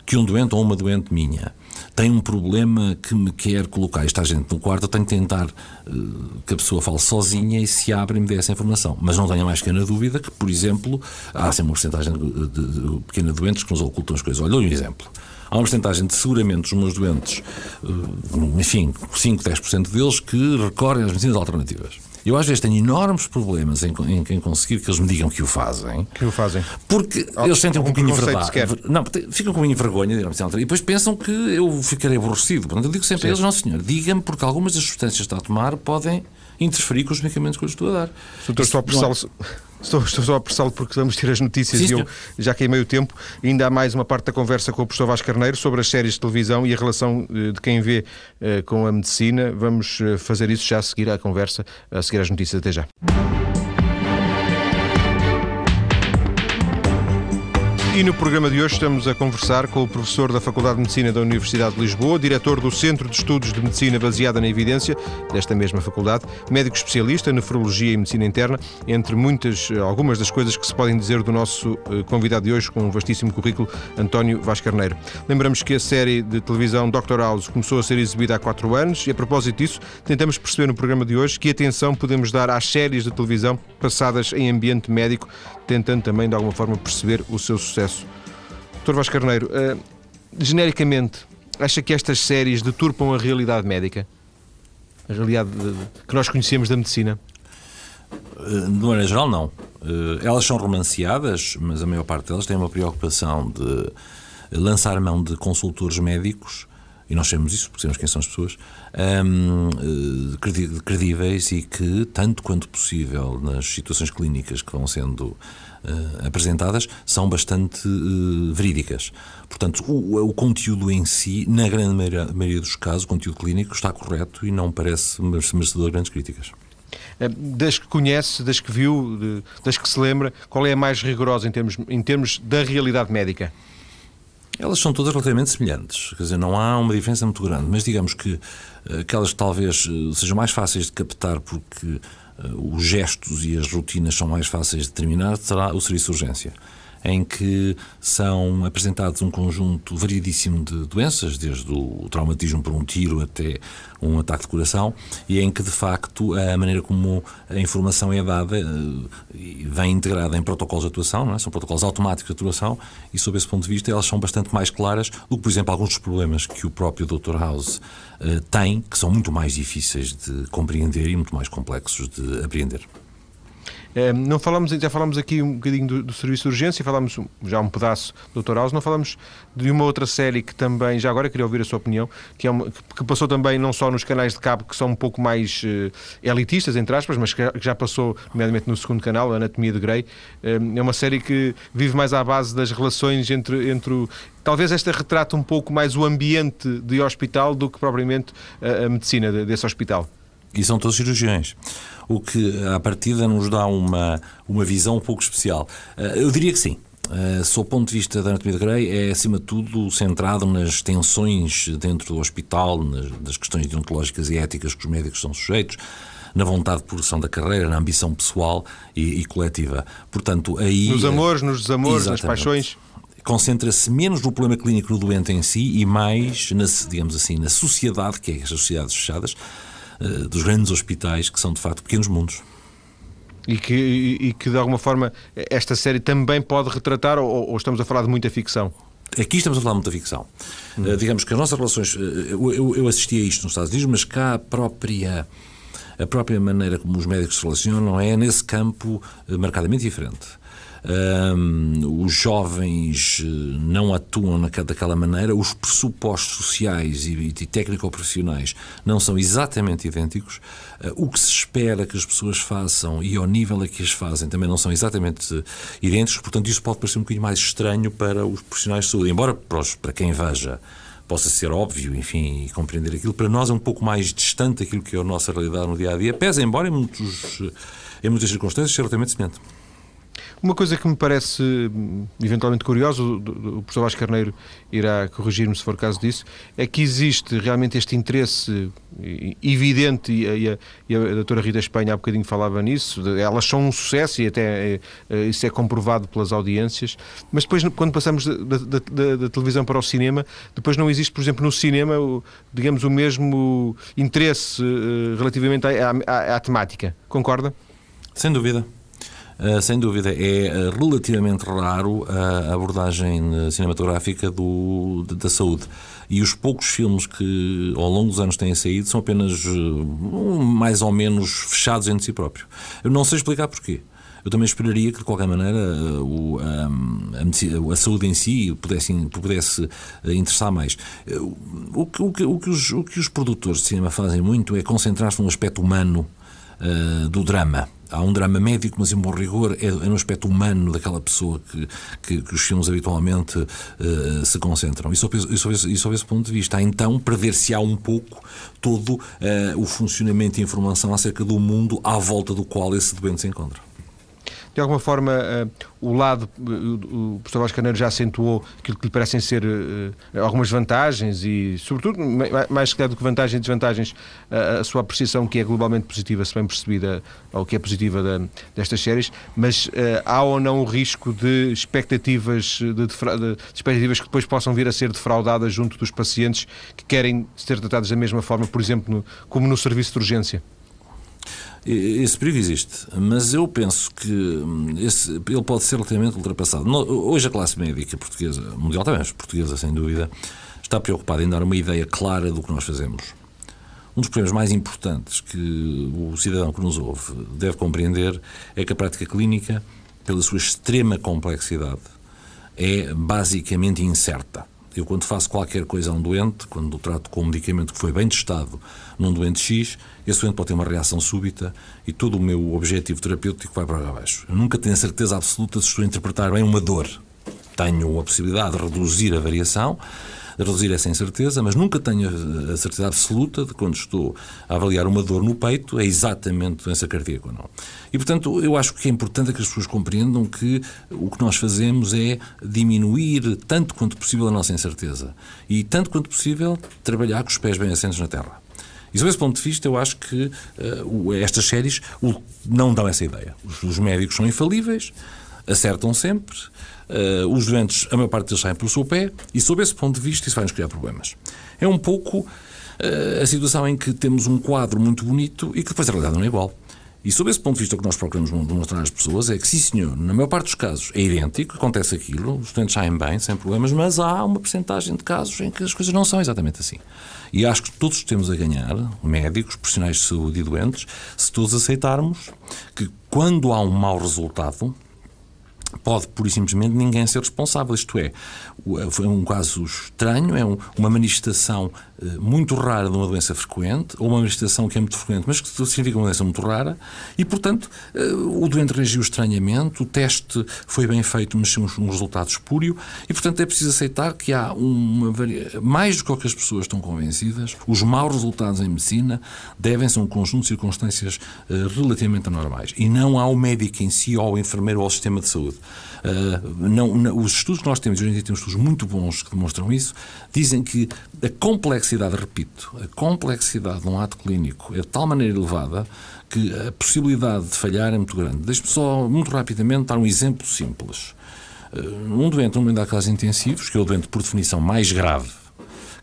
que um doente ou uma doente minha tem um problema que me quer colocar esta gente no quarto, eu tenho que tentar uh, que a pessoa fale sozinha e se abra e me dê essa informação. Mas não tenha mais pequena dúvida que, por exemplo, há sempre uma porcentagem de, de, de pequena doentes que nos ocultam as coisas. Olha, um exemplo. Há uma porcentagem de seguramente os meus doentes, uh, enfim, 5, 10% deles que recorrem às medicinas alternativas. Eu às vezes tenho enormes problemas em, em, em, conseguir que eles me digam que o fazem. Que o fazem. Porque oh, eles sentem um pouquinho verdade. Não, ficam com um de vergonha, assim, e depois pensam que eu ficarei aborrecido. Portanto, eu digo sempre Sim. a eles, não senhor, diga-me porque algumas das substâncias que está a tomar podem interferir com os medicamentos que eu estou a dar. Doutor, estou a apressá-lo. Estou, estou só a apressá-lo porque vamos ter as notícias Sim, e eu já queimei o tempo. Ainda há mais uma parte da conversa com o professor Vasco Carneiro sobre as séries de televisão e a relação eh, de quem vê uh, com a medicina. Vamos eh, fazer isso já a seguir à conversa, a seguir às notícias. Até já. E no programa de hoje estamos a conversar com o professor da Faculdade de Medicina da Universidade de Lisboa, diretor do Centro de Estudos de Medicina Baseada na Evidência desta mesma faculdade, médico especialista, nefrologia e medicina interna, entre muitas, algumas das coisas que se podem dizer do nosso eh, convidado de hoje, com um vastíssimo currículo, António Vaz Carneiro. Lembramos que a série de televisão Dr. House começou a ser exibida há quatro anos e, a propósito disso, tentamos perceber no programa de hoje que atenção podemos dar às séries de televisão passadas em ambiente médico, tentando também, de alguma forma, perceber o seu sucesso. Dr. Vasco Carneiro, uh, genericamente, acha que estas séries deturpam a realidade médica? A realidade de, que nós conhecemos da medicina? Eh, de maneira geral, não. Eh, elas são romanceadas, mas a maior parte delas tem uma preocupação de lançar mão de consultores médicos e nós sabemos isso porque sabemos quem são as pessoas, um, eh, credíveis e que, tanto quanto possível, nas situações clínicas que vão sendo uh, apresentadas, são bastante uh, verídicas. Portanto, o, o, conteúdo em si, na grande maioria, maioria dos casos, o conteúdo clínico está correto e não parece merecedor de grandes críticas. Das que conhece, das que viu, das que se lembra, qual é a mais rigorosa em termos, em termos da realidade médica? Elas são todas relativamente semelhantes, quer dizer, não há uma diferença muito grande, mas digamos que eh, aquelas que talvez eh, sejam mais fáceis de captar porque uh, os gestos e as rotinas são mais fáceis de determinar será o serviço de urgência em que são apresentados um conjunto variedíssimo de doenças, desde o traumatismo por um tiro até um ataque de coração, e em que, de facto, a maneira como a informação é dada eh, vem integrada em protocolos de atuação, é? são protocolos automáticos de atuação, e, sob esse ponto de vista, elas são bastante mais claras do que, por exemplo, alguns dos problemas que o próprio Dr. House uh, tem, que são muito mais difíceis de compreender e muito mais complexos de apreender. Ehm, não falamos, já falamos aqui um bocadinho do, do, serviço de urgência, falamos já um pedaço do Dr. House, não falamos de uma outra série que também, já agora queria ouvir a sua opinião, que, é uma, que passou também não só nos canais de cabo que são um pouco mais uh, elitistas, entre aspas, mas que já passou, nomeadamente no segundo canal, Anatomia de Grey. Uh, é uma série que vive mais à base das relações entre, entre o, Talvez esta retrate um pouco mais o ambiente de hospital do que propriamente a, a medicina desse hospital. E são todos cirurgiões o que à partida nos dá uma, uma visão um pouco especial. Eh, eu diria que sim. Uh, sob o ponto de vista da anatomia de Grey, é acima de tudo centrado nas tensões dentro do hospital, nas, das questões deontológicas e éticas que os médicos são sujeitos, na vontade de progressão da carreira, na ambição pessoal e, e coletiva. Portanto, aí. Nos amores, nos desamores, nas paixões concentra-se menos no problema clínico do doente em si e mais, na, digamos assim, na sociedade, que é as sociedades fechadas, eh, dos grandes hospitais, que são de facto pequenos mundos. E que, e que de alguma forma esta série também pode retratar, ou, ou estamos a falar de muita ficção? Aqui estamos a falar de muita ficção. Hum. Uh, digamos que as nossas relações. Uh, eu, eu, assisti a isto nos Estados Unidos, mas cá a própria, a própria maneira como os médicos se relacionam é nesse campo uh, marcadamente diferente. Um, os jovens eh, não atuam daquela maneira, os pressupostos sociais e, e técnico-profissionais não são exatamente idênticos, uh, o que se espera que as pessoas façam e ao nível a que as fazem também não são exatamente idênticos, portanto, isso pode parecer um bocadinho mais estranho para os profissionais de saúde, embora para, os, para quem veja possa ser óbvio, enfim, e compreender aquilo, para nós é um pouco mais distante daquilo que é a nossa realidade no dia a dia, pesa, embora em, muitos, em muitas circunstâncias, seja relativamente semelhante. Uma coisa que me parece hum, eventualmente curiosa, o, professor Vasco Carneiro irá corrigir-me se for caso disso, é que existe realmente este interesse evidente, e a, e a, doutora Rita Espanha há bocadinho falava nisso, elas são um sucesso e até é, isso é comprovado pelas audiências, mas depois quando passamos da, da, da, da, televisão para o cinema, depois não existe, por exemplo, no cinema, o, digamos, o mesmo interesse uh, relativamente à, à, à temática. Concorda? Sem dúvida. Uh, sem dúvida, é uh, relativamente raro a abordagem cinematográfica do, da saúde. E os poucos filmes que ao longo dos anos têm saído são apenas mais ou menos fechados entre si próprios. Eu não sei explicar porquê eu também esperaria que, de qualquer maneira, o, a, a, saúde em si pudesse, pudesse eh, interessar mais. O que, o, o, que os, o que os produtores de cinema fazem muito é concentrar-se no aspecto humano uh, do drama há um drama médico, mas em bom rigor é, é no aspecto humano daquela pessoa que, que, que os filmes habitualmente uh, se concentram. E sob, e, esse, ponto de vista, então perder-se-á um pouco todo uh, o funcionamento e informação acerca do mundo à volta do qual esse doente se encontra de alguma forma, uh, o lado, uh, o professor Vasco já acentuou aquilo que lhe parecem ser uh, algumas vantagens e, sobretudo, mais calhar do que vantagens e desvantagens, a sua apreciação que é globalmente positiva, se bem percebida, ou que é positiva da, destas séries, mas há ou não o risco de expectativas, de, de, de, expectativas que depois possam vir a ser defraudadas junto dos pacientes que querem ser tratados da mesma forma, por exemplo, no, como no serviço de urgência? Esse perigo existe, mas eu penso que hum, esse, ele pode ser relativamente ultrapassado. Hoje a classe médica portuguesa, mundial também, mas portuguesa sem dúvida, está preocupada em dar uma ideia clara do que nós fazemos. Um dos problemas mais importantes que o cidadão que nos ouve deve compreender é que a prática clínica, pela sua extrema complexidade, é basicamente incerta. Eu, quando faço qualquer coisa a um doente, quando o trato com um medicamento que foi bem testado num doente X, esse doente pode ter uma reação súbita e todo o meu objetivo terapêutico vai para baixo. Eu nunca tenho a certeza absoluta se estou a interpretar bem uma dor. Tenho a possibilidade de reduzir a variação, reduzir essa incerteza, mas nunca tenho a certeza absoluta de quando estou a avaliar uma dor no peito é exatamente doença cardíaca ou não. E, portanto, eu acho que é importante que as pessoas compreendam que o que nós fazemos é diminuir tanto quanto possível a nossa incerteza e, tanto quanto possível, trabalhar com os pés bem assentos na terra. E sob esse ponto de vista, eu acho que uh, estas séries não dão essa ideia. Os, os médicos são infalíveis, acertam sempre, Uh, os doentes, a maior parte deles saem pelo seu pé, e sob esse ponto de vista, isso vai nos criar problemas. É um pouco uh, a situação em que temos um quadro muito bonito e que depois a realidade não é igual. E sob esse ponto de vista, o que nós procuramos demonstrar às pessoas é que, sim senhor, na maior parte dos casos é idêntico, acontece aquilo, os estudantes saem bem, sem problemas, mas há uma percentagem de casos em que as coisas não são exatamente assim. E acho que todos temos a ganhar, médicos, profissionais de saúde e doentes, se todos aceitarmos que quando há um mau resultado, pode, por e simplesmente, ninguém ser responsável. Isto é, foi um caso estranho, é uma manifestação muito rara de uma doença frequente, ou uma manifestação que é muito frequente, mas que significa uma doença muito rara, e, portanto, eh, o doente reagiu estranhamente, o teste foi bem feito, mas tinha um resultado espúrio, e, portanto, é preciso aceitar que há uma mais do que as pessoas estão convencidas, os maus resultados em medicina devem-se a um conjunto de circunstâncias eh, relativamente anormais, e não ao médico em si, ou ao enfermeiro, ou ao sistema de saúde. Não, não, os estudos que nós temos, hoje em dia temos estudos muito bons que demonstram isso, dizem que a complexidade repito, a complexidade de um ato clínico é de tal maneira elevada que a possibilidade de falhar é muito grande. Deixe-me só, muito rapidamente, dar um exemplo simples. Eh, um doente num momento de intensivos, que é o doente por definição mais grave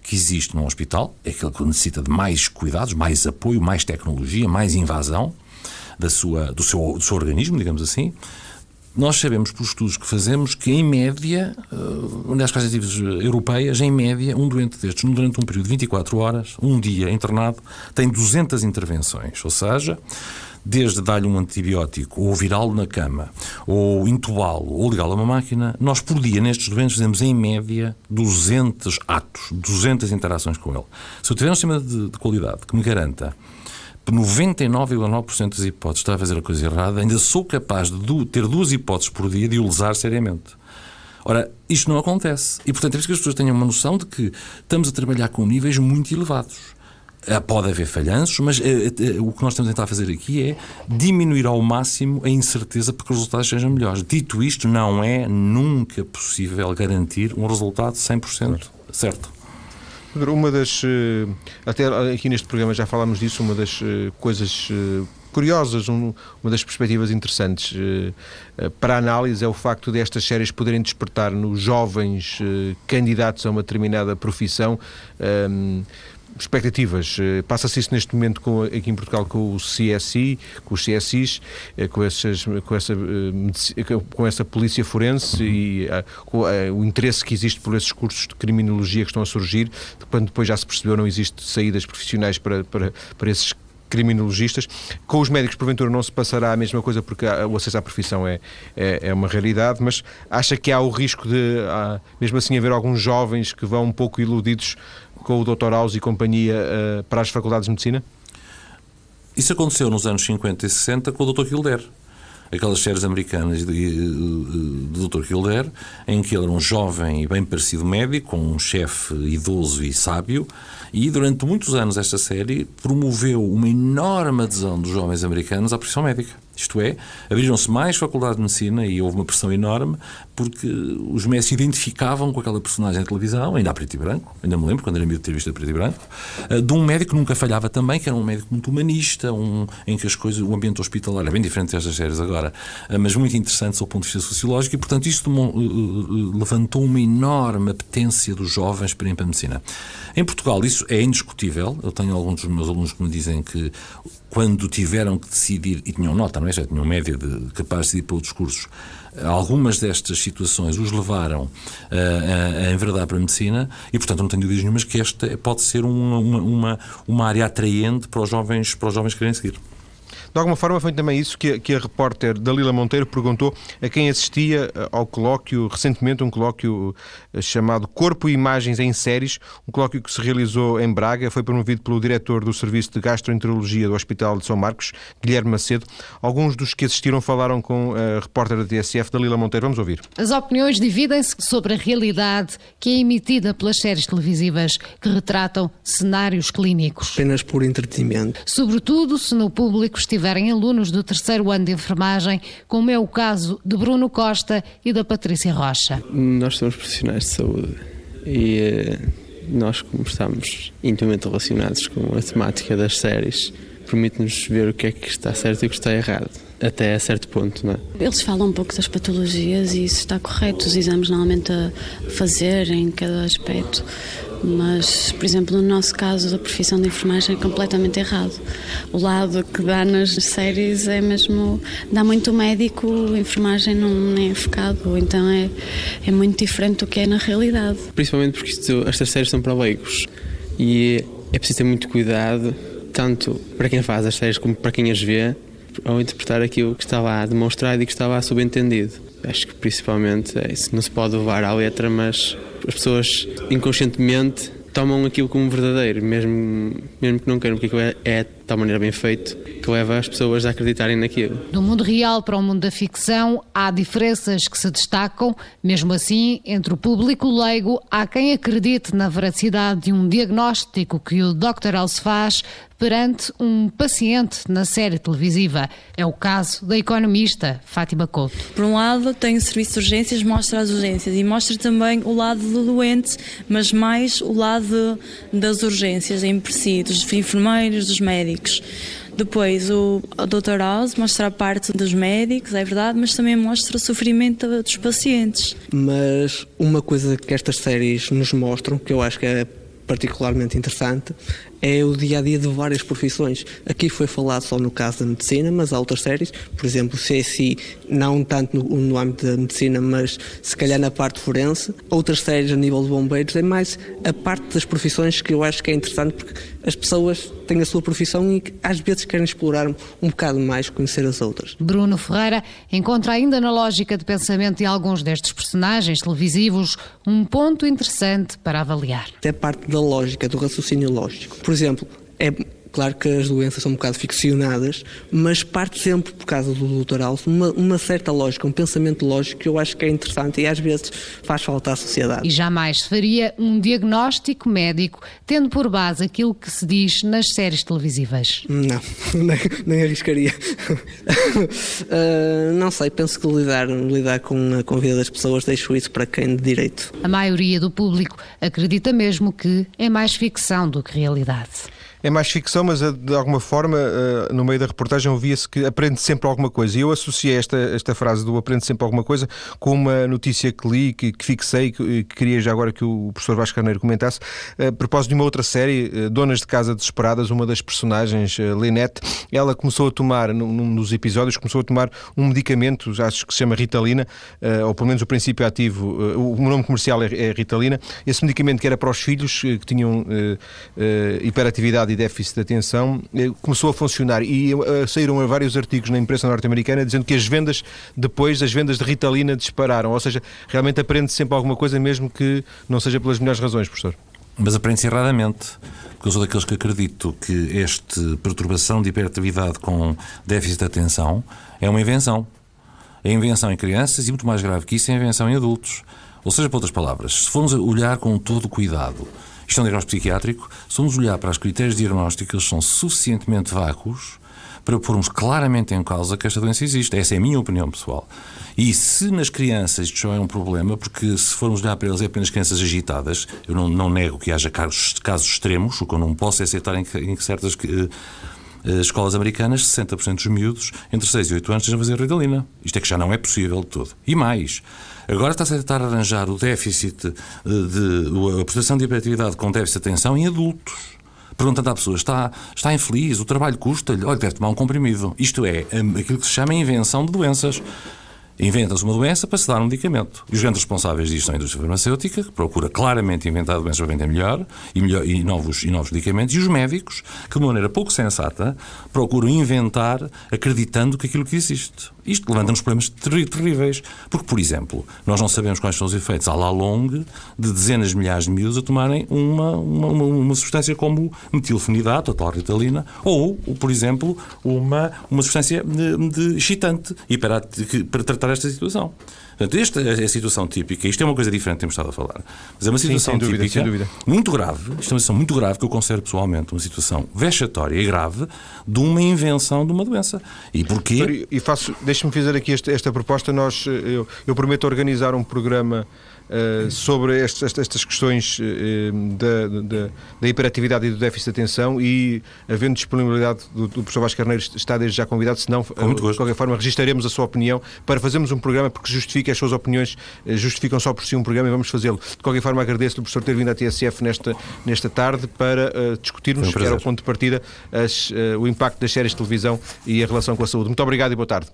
que existe num hospital, é aquele que necessita de mais cuidados, mais apoio, mais tecnologia, mais invasão da sua, do, seu, do seu organismo, digamos assim. Nós sabemos, por estudos que fazemos, que em média, uh, nas perspectivas europeias, em média, um doente destes, durante um período de 24 horas, um dia internado, tem 200 intervenções. Ou seja, desde dar-lhe um antibiótico, ou virá-lo na cama, ou entubá-lo, ou ligá-lo a uma máquina, nós por dia, nestes doentes, fazemos em média 200 atos, 200 interações com ele. Se eu tiver um sistema de, de qualidade que me garanta 99,9% das hipóteses está a fazer a coisa errada, ainda sou capaz de ter duas hipóteses por dia de o lesar seriamente. Ora, isto não acontece. E, portanto, é preciso que as pessoas tenham uma noção de que estamos a trabalhar com níveis muito elevados. Ah, pode haver falhanços, mas eh, eh, o que nós estamos a tentar fazer aqui é diminuir ao máximo a incerteza para que os resultados sejam melhores. Dito isto, não é nunca possível garantir um resultado 100% certo. Uma das. Eh, até aqui neste programa já falámos disso, uma das eh, coisas eh, curiosas. Um, uma das perspectivas interessantes uh, para a análise é o facto destas séries poderem despertar nos jovens uh, candidatos a uma determinada profissão. Um, expectativas. Eh, passa-se isso neste momento com, aqui em Portugal com o CSI, com os CSIs, eh, com, essas, com, essa, eh, com essa polícia forense uhum. e com o interesse que existe por esses cursos de criminologia que estão a surgir, quando depois já se percebeu não existe saídas profissionais para, para, para esses criminologistas. Com os médicos, porventura, não se passará a mesma coisa, porque o acesso à profissão é, é, é uma realidade, mas acha que há o risco de, mesmo assim, haver alguns jovens que vão um pouco iludidos com o Dr. House e companhia uh, para as faculdades de medicina? Isso aconteceu nos anos 50 e 60 com o Dr. Kildare. Aquelas séries americanas de, de Dr. Kildare, em que ele era um jovem e bem parecido médico, um chefe idoso e sábio, e durante muitos anos esta série promoveu uma enorme adesão dos jovens americanos à profissão médica. Isto é, abriram-se mais faculdades de medicina e houve uma pressão enorme porque os médicos se identificavam com aquela personagem de televisão, ainda a preto e branco, ainda me lembro quando era miúdo ter visto a preto e branco, eh, de um médico que nunca falhava também, que era um médico muito humanista, um, em que as coisas, o ambiente hospitalar é bem diferente destas séries agora, eh, mas muito interessante do ponto de vista sociológico e, portanto, isto eh, levantou uma enorme apetência dos jovens para ir para a medicina. Em Portugal isso é indiscutível, eu tenho alguns dos meus alunos que me dizem que quando tiveram que decidir, e tinham nota, não é? Já tinham média de capaz de ir para outros cursos, algumas destas situações os levaram uh, a, a enverdar para a medicina e, portanto, não tenho dúvidas nenhumas que esta pode ser uma, uma, uma área atraente para os jovens, para os jovens querem seguir. De alguma forma foi também isso que, que a repórter Dalila Monteiro perguntou a quem assistia eh, ao colóquio, recentemente um colóquio eh, chamado Corpo e Imagens em Séries, um colóquio que se realizou em Braga, foi promovido pelo diretor do Serviço de Gastroenterologia do Hospital de São Marcos, Guilherme Macedo. Alguns dos que assistiram falaram com a repórter da TSF, Dalila Monteiro. Vamos ouvir. As opiniões dividem-se sobre a realidade que é emitida pelas séries televisivas que retratam cenários clínicos. Apenas por entretenimento. Sobretudo se no público estiver tiverem alunos do terceiro ano de enfermagem, como é o caso de Bruno Costa e da Patrícia Rocha. Nós somos profissionais de saúde e eh, nós, como estamos intimamente relacionados com a temática das séries, permite-nos ver o que é que está certo e o que está errado até a certo ponto, não é? Eles falam um pouco das patologias e isso está correto, os exames normalmente a fazer em cada aspecto mas, por exemplo, no nosso caso da profissão de enfermagem é completamente errado. O lado que dá nas séries é mesmo. dá muito médico, a enfermagem não é focado, então é, é muito diferente do que é na realidade. Principalmente porque isto, estas séries são para leigos e é preciso ter muito cuidado, tanto para quem faz as séries como para quem as vê, ao interpretar aquilo que está lá demonstrado e que está lá subentendido. Acho que principalmente é isso. Não se pode levar à letra, mas as pessoas inconscientemente tomam aquilo como verdadeiro, mesmo, mesmo que não queiram, porque é, é tal maneira bem feito que leva as pessoas a acreditarem naquilo. Do mundo real para o mundo da ficção, há diferenças que se destacam, mesmo assim, entre o público leigo, há quem acredite na veracidade de um diagnóstico que o Dr. House faz perante um paciente na série televisiva. É o caso da economista Fátima Couto. Por um lado, tem o serviço de urgências, mostra as urgências e mostra também o lado do doente, mas mais o lado das urgências em si, dos enfermeiros, dos médicos. Depois o, o Dr. House mostra a parte dos médicos, é verdade, mas também mostra o sofrimento dos pacientes. Mas uma coisa que estas séries nos mostram, que eu acho que é particularmente interessante, é o dia a dia de várias profissões. Aqui foi falado só no caso da medicina, mas há outras séries, por exemplo, o CSI, não tanto no, no âmbito da medicina, mas se calhar na parte forense. Outras séries a nível de bombeiros, é mais a parte das profissões que eu acho que é interessante, porque as pessoas têm a sua profissão e às vezes querem explorar um bocado mais, conhecer as outras. Bruno Ferreira encontra ainda na lógica de pensamento de alguns destes personagens televisivos um ponto interessante para avaliar. É parte da lógica, do raciocínio lógico por exemplo, é Claro que as doenças são um bocado ficcionadas, mas parte sempre, por causa do Dr. Alce, uma, uma, certa lógica, um pensamento lógico que eu acho que é interessante e às vezes faz falta à sociedade. E jamais se faria um diagnóstico médico tendo por base aquilo que se diz nas séries televisivas? Não, [laughs] nem, nem arriscaria. uh, [laughs] não sei, penso que lidar, lidar com a, com a vida das pessoas deixo isso para quem de direito. A maioria do público acredita mesmo que é mais ficção do que realidade. É mais ficção, mas eh, de alguma forma, eh, no meio da reportagem, ouvia-se que aprende sempre alguma coisa. E eu associei esta, esta frase do aprende sempre alguma coisa com uma notícia que li, que, que fixei, que, que queria já agora que o professor Vasco Carneiro comentasse, a propósito de uma outra série, Donas de Casa Desesperadas, uma das personagens, Lynette, ela começou a tomar, num dos episódios, começou a tomar um medicamento, acho que se chama Ritalina, ou pelo menos o princípio ativo, o nome comercial é, é Ritalina. Esse medicamento que era para os filhos que tinham hiperatividade e déficit de atenção eh, começou a funcionar e uh, saíram vários artigos na imprensa norte-americana dizendo que as vendas, depois, as vendas de Ritalina dispararam. Ou seja, realmente aprende-se sempre alguma coisa, mesmo que não seja pelas melhores razões, professor. Mas aprende-se erradamente, porque eu sou daqueles que acredito que esta perturbação de hiperatividade com déficit de atenção é uma invenção. É invenção em crianças e, muito mais grave que isso, é invenção em adultos. Ou seja, por outras palavras, se formos olhar com todo cuidado isto é um diagnóstico psiquiátrico. Se formos olhar para os critérios diagnósticos, são suficientemente vácuos para pormos claramente em causa que esta doença existe. Essa é a minha opinião pessoal. E se nas crianças isto já é um problema, porque se formos olhar para eles é apenas crianças agitadas, eu não, não nego que haja casos, casos extremos, o que eu não posso aceitar em, em certas uh, escolas americanas, 60% dos miúdos entre 6 e 8 anos estejam a fazer Ritalina. Isto é que já não é possível de todo. E mais, Agora está-se a tentar arranjar o déficit eh, de, a prestação de hiperatividade com déficit de atenção em adultos perguntando à pessoa: está, está infeliz, o trabalho custa-lhe, olha, deve tomar um comprimido. Isto é aquilo que se chama invenção de doenças. Inventa-se uma doença para se dar um medicamento. E os grandes responsáveis disto são a indústria farmacêutica, que procura claramente inventar doenças para vender melhor e, melhor, e, novos, e novos medicamentos, e os médicos, que de maneira pouco sensata procuram inventar acreditando que aquilo que existe. Isto levanta-nos problemas terríveis. Porque, por exemplo, nós não sabemos quais são os efeitos à la longue de dezenas de milhares de miúdos a tomarem uma, uma, uma, uma substância como metilfenidato, a tal ritalina, ou, por exemplo, uma, uma substância de, de excitante para tratar esta situação. Portanto, esta é a situação típica. Isto é uma coisa diferente que temos estado a falar. Mas é uma situação Sim, dúvida, típica, muito grave. Isto é uma situação muito grave que eu considero pessoalmente uma situação vexatória e grave de uma invenção de uma doença. E porquê? E faço, deixe-me fazer aqui esta, esta proposta. Nós, eu, eu prometo organizar um programa uh, sobre estas, estas questões uh, da, da, da, hiperatividade e do déficit de atenção e, havendo disponibilidade do, do professor Vasco Carneiro, está desde já convidado, senão, uh, de qualquer forma, registaremos a sua opinião para fazermos um programa, porque justifica as suas opiniões, justificam só por si um programa e vamos fazê-lo. De qualquer forma, agradeço-lhe, professor, ter vindo à TSF nesta, nesta tarde para discutirmos, um que era o ponto de partida, as, o impacto das séries de televisão e a relação com a saúde. Muito obrigado e boa tarde.